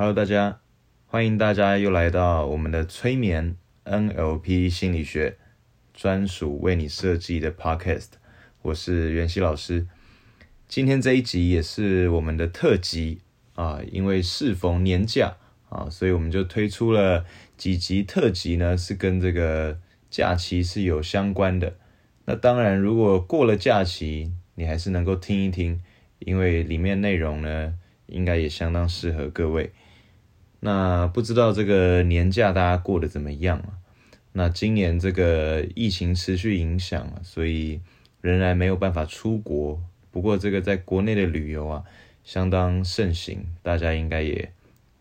Hello，大家，欢迎大家又来到我们的催眠 NLP 心理学专属为你设计的 Podcast。我是袁熙老师。今天这一集也是我们的特辑啊，因为适逢年假啊，所以我们就推出了几集特辑呢，是跟这个假期是有相关的。那当然，如果过了假期，你还是能够听一听，因为里面内容呢，应该也相当适合各位。那不知道这个年假大家过得怎么样啊？那今年这个疫情持续影响啊，所以仍然没有办法出国。不过这个在国内的旅游啊，相当盛行，大家应该也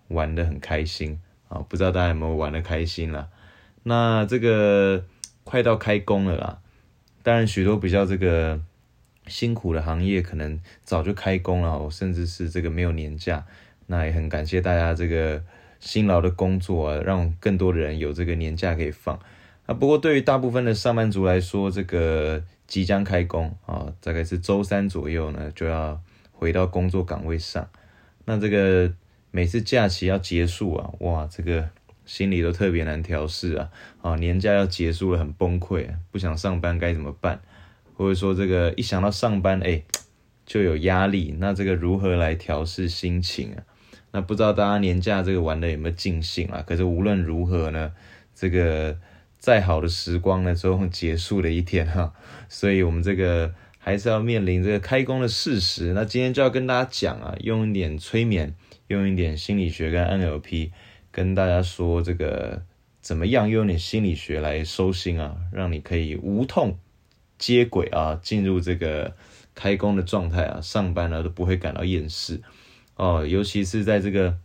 玩得很开心啊。不知道大家有没有玩得开心啦？那这个快到开工了啦。当然，许多比较这个辛苦的行业，可能早就开工了，甚至是这个没有年假。那也很感谢大家这个辛劳的工作啊，让更多的人有这个年假可以放。啊，不过对于大部分的上班族来说，这个即将开工啊，大概是周三左右呢，就要回到工作岗位上。那这个每次假期要结束啊，哇，这个。心里都特别难调试啊！啊，年假要结束了，很崩溃，不想上班该怎么办？或者说这个一想到上班，哎，就有压力。那这个如何来调试心情啊？那不知道大家年假这个玩的有没有尽兴啊？可是无论如何呢，这个再好的时光呢，终结束了一天哈。所以我们这个还是要面临这个开工的事实。那今天就要跟大家讲啊，用一点催眠，用一点心理学跟 NLP。跟大家说这个怎么样用点心理学来收心啊，让你可以无痛接轨啊，进入这个开工的状态啊，上班了都不会感到厌世哦。尤其是在这个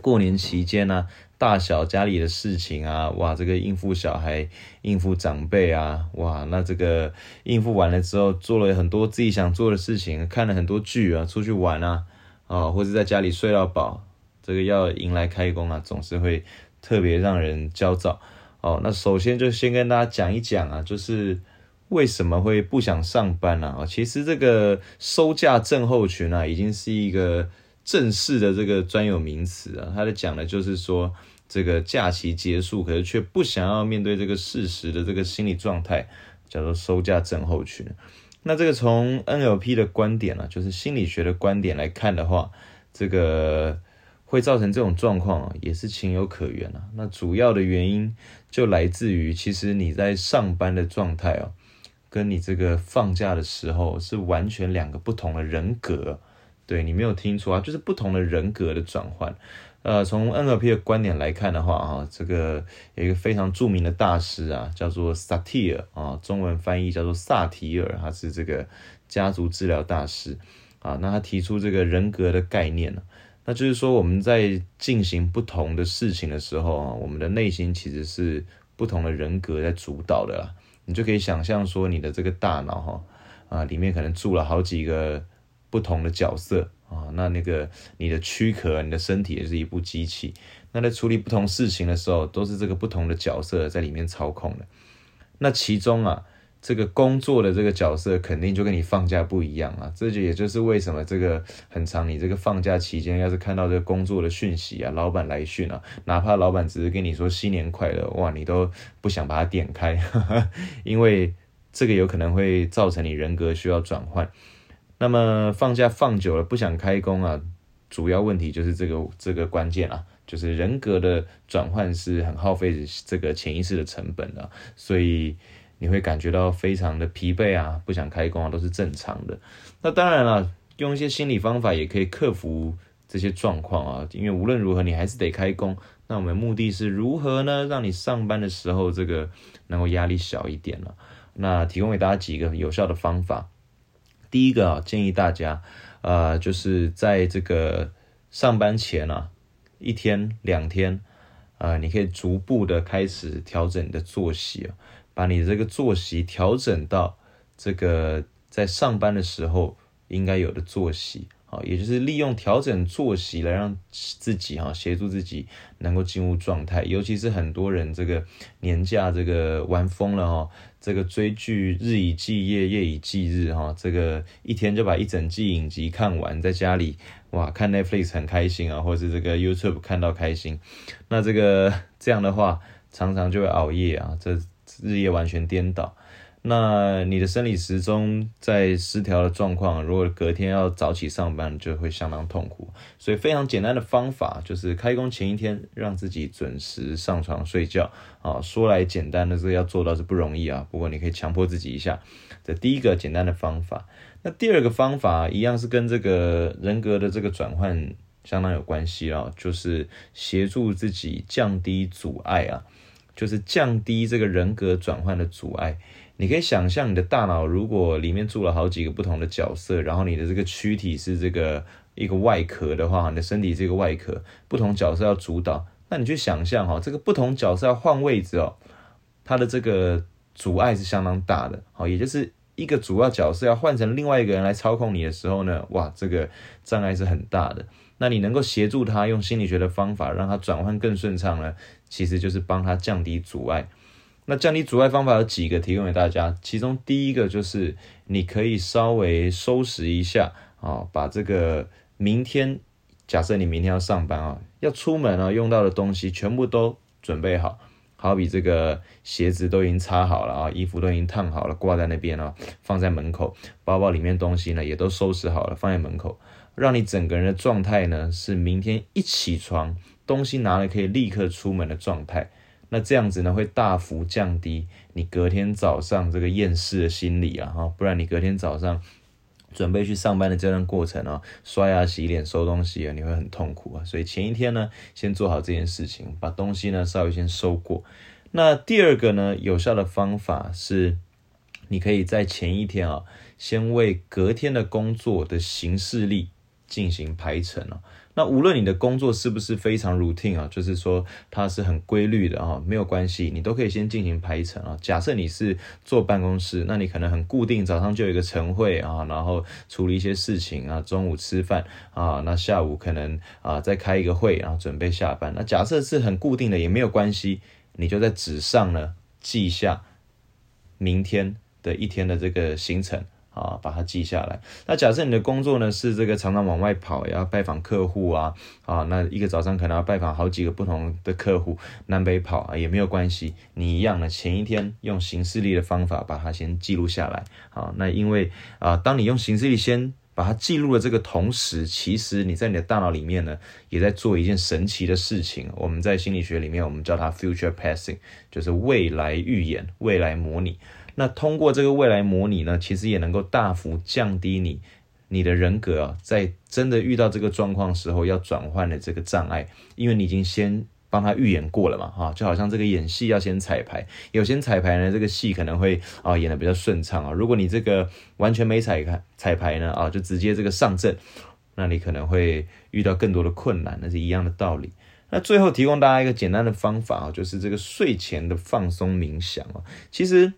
过年期间呢，大小家里的事情啊，哇，这个应付小孩、应付长辈啊，哇，那这个应付完了之后，做了很多自己想做的事情，看了很多剧啊，出去玩啊，啊，或者在家里睡到饱。这个要迎来开工啊，总是会特别让人焦躁哦。那首先就先跟大家讲一讲啊，就是为什么会不想上班呢？啊，其实这个收假症候群啊，已经是一个正式的这个专有名词啊。它的讲的就是说，这个假期结束，可是却不想要面对这个事实的这个心理状态，叫做收假症候群。那这个从 NLP 的观点啊，就是心理学的观点来看的话，这个。会造成这种状况啊也是情有可原啊。那主要的原因就来自于，其实你在上班的状态哦，跟你这个放假的时候是完全两个不同的人格。对你没有听错啊，就是不同的人格的转换。呃，从 NLP 的观点来看的话啊，这个有一个非常著名的大师啊，叫做萨提尔啊，中文翻译叫做萨提尔，他是这个家族治疗大师啊。那他提出这个人格的概念呢。那就是说，我们在进行不同的事情的时候啊，我们的内心其实是不同的人格在主导的。你就可以想象说，你的这个大脑哈啊，里面可能住了好几个不同的角色啊。那那个你的躯壳，你的身体也是一部机器。那在处理不同事情的时候，都是这个不同的角色在里面操控的。那其中啊。这个工作的这个角色肯定就跟你放假不一样啊，这就也就是为什么这个很长，你这个放假期间要是看到这个工作的讯息啊，老板来讯啊，哪怕老板只是跟你说新年快乐，哇，你都不想把它点开，因为这个有可能会造成你人格需要转换。那么放假放久了不想开工啊，主要问题就是这个这个关键啊，就是人格的转换是很耗费这个潜意识的成本的，所以。你会感觉到非常的疲惫啊，不想开工啊，都是正常的。那当然了，用一些心理方法也可以克服这些状况啊。因为无论如何，你还是得开工。那我们目的是如何呢？让你上班的时候这个能够压力小一点了。那提供给大家几个有效的方法。第一个啊，建议大家，呃，就是在这个上班前啊，一天两天，呃，你可以逐步的开始调整你的作息啊。把你这个作息调整到这个在上班的时候应该有的作息好，也就是利用调整作息来让自己哈协助自己能够进入状态，尤其是很多人这个年假这个玩疯了哈，这个追剧日以继夜夜以继日哈，这个一天就把一整季影集看完，在家里哇看 Netflix 很开心啊，或者是这个 YouTube 看到开心，那这个 这样的话常常就会熬夜啊，这日夜完全颠倒。那你的生理时钟在失调的状况，如果隔天要早起上班，就会相当痛苦。所以非常简单的方法就是开工前一天让自己准时上床睡觉啊。说来简单的是要做到是不容易啊，不过你可以强迫自己一下。这第一个简单的方法。那第二个方法一样是跟这个人格的这个转换相当有关系啊，就是协助自己降低阻碍啊，就是降低这个人格转换的阻碍。你可以想象，你的大脑如果里面住了好几个不同的角色，然后你的这个躯体是这个一个外壳的话，你的身体是一个外壳，不同角色要主导，那你去想象哈，这个不同角色要换位置哦，它的这个阻碍是相当大的，好，也就是一个主要角色要换成另外一个人来操控你的时候呢，哇，这个障碍是很大的。那你能够协助他用心理学的方法让他转换更顺畅呢，其实就是帮他降低阻碍。那降低阻碍方法有几个提供给大家，其中第一个就是你可以稍微收拾一下啊，把这个明天，假设你明天要上班啊，要出门啊，用到的东西全部都准备好，好比这个鞋子都已经擦好了啊，衣服都已经烫好了，挂在那边了，放在门口，包包里面东西呢也都收拾好了，放在门口，让你整个人的状态呢是明天一起床，东西拿了可以立刻出门的状态。那这样子呢，会大幅降低你隔天早上这个厌世的心理啊，哈，不然你隔天早上准备去上班的这段过程啊，刷牙、洗脸、收东西啊，你会很痛苦啊。所以前一天呢，先做好这件事情，把东西呢稍微先收过。那第二个呢，有效的方法是，你可以在前一天啊，先为隔天的工作的行事历进行排程啊。那无论你的工作是不是非常 routine 啊，就是说它是很规律的啊，没有关系，你都可以先进行排程啊。假设你是坐办公室，那你可能很固定，早上就有一个晨会啊，然后处理一些事情啊，中午吃饭啊，那下午可能啊再开一个会，然后准备下班。那假设是很固定的，也没有关系，你就在纸上呢记下明天的一天的这个行程。啊，把它记下来。那假设你的工作呢是这个常常往外跑，要拜访客户啊，啊，那一个早上可能要拜访好几个不同的客户，南北跑啊也没有关系。你一样的，前一天用行事历的方法把它先记录下来。好，那因为啊，当你用行事历先把它记录了这个同时，其实你在你的大脑里面呢，也在做一件神奇的事情。我们在心理学里面，我们叫它 future passing，就是未来预演、未来模拟。那通过这个未来模拟呢，其实也能够大幅降低你你的人格啊，在真的遇到这个状况时候要转换的这个障碍，因为你已经先帮他预演过了嘛，哈，就好像这个演戏要先彩排，有先彩排呢，这个戏可能会啊演的比较顺畅啊。如果你这个完全没彩排彩排呢，啊，就直接这个上阵，那你可能会遇到更多的困难，那是一样的道理。那最后提供大家一个简单的方法啊，就是这个睡前的放松冥想啊，其实。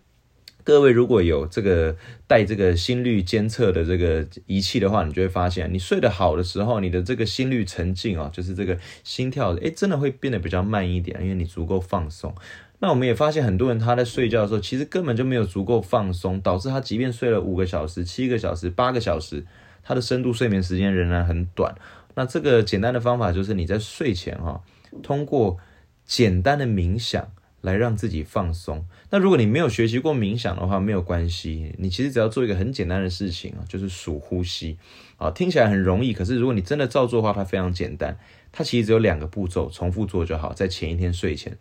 各位如果有这个带这个心率监测的这个仪器的话，你就会发现，你睡得好的时候，你的这个心率沉静啊，就是这个心跳，诶，真的会变得比较慢一点，因为你足够放松。那我们也发现，很多人他在睡觉的时候，其实根本就没有足够放松，导致他即便睡了五个小时、七个小时、八个小时，他的深度睡眠时间仍然很短。那这个简单的方法就是你在睡前哈，通过简单的冥想。来让自己放松。那如果你没有学习过冥想的话，没有关系。你其实只要做一个很简单的事情啊，就是数呼吸啊，听起来很容易。可是如果你真的照做的话，它非常简单。它其实只有两个步骤，重复做就好。在前一天睡前，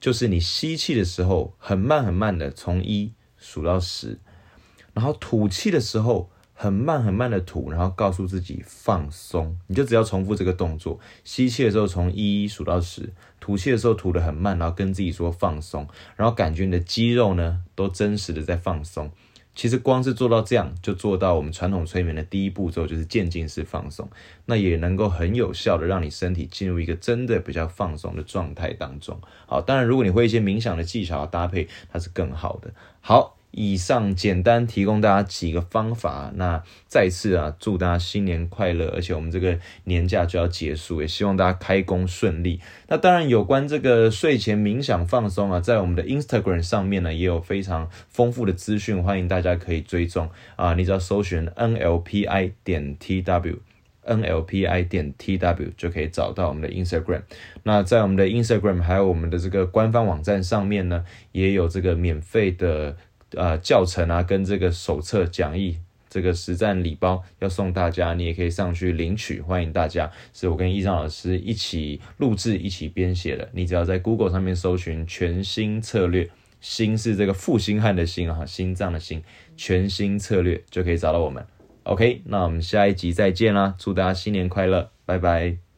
就是你吸气的时候，很慢很慢的从一数到十，然后吐气的时候。很慢很慢的吐，然后告诉自己放松，你就只要重复这个动作。吸气的时候从一数到十，吐气的时候吐得很慢，然后跟自己说放松，然后感觉你的肌肉呢都真实的在放松。其实光是做到这样，就做到我们传统催眠的第一步骤，就是渐进式放松。那也能够很有效的让你身体进入一个真的比较放松的状态当中。好，当然如果你会一些冥想的技巧搭配，它是更好的。好。以上简单提供大家几个方法，那再次啊，祝大家新年快乐！而且我们这个年假就要结束，也希望大家开工顺利。那当然，有关这个睡前冥想放松啊，在我们的 Instagram 上面呢，也有非常丰富的资讯，欢迎大家可以追踪啊。你只要搜寻 NLPI 点 TW，NLPI 点 TW 就可以找到我们的 Instagram。那在我们的 Instagram 还有我们的这个官方网站上面呢，也有这个免费的。呃，教程啊，跟这个手册讲义，这个实战礼包要送大家，你也可以上去领取，欢迎大家。是我跟易章老师一起录制、一起编写的。你只要在 Google 上面搜寻“全新策略”，心是这个负心汉的心啊，心脏的心，全新策略就可以找到我们。OK，那我们下一集再见啦，祝大家新年快乐，拜拜。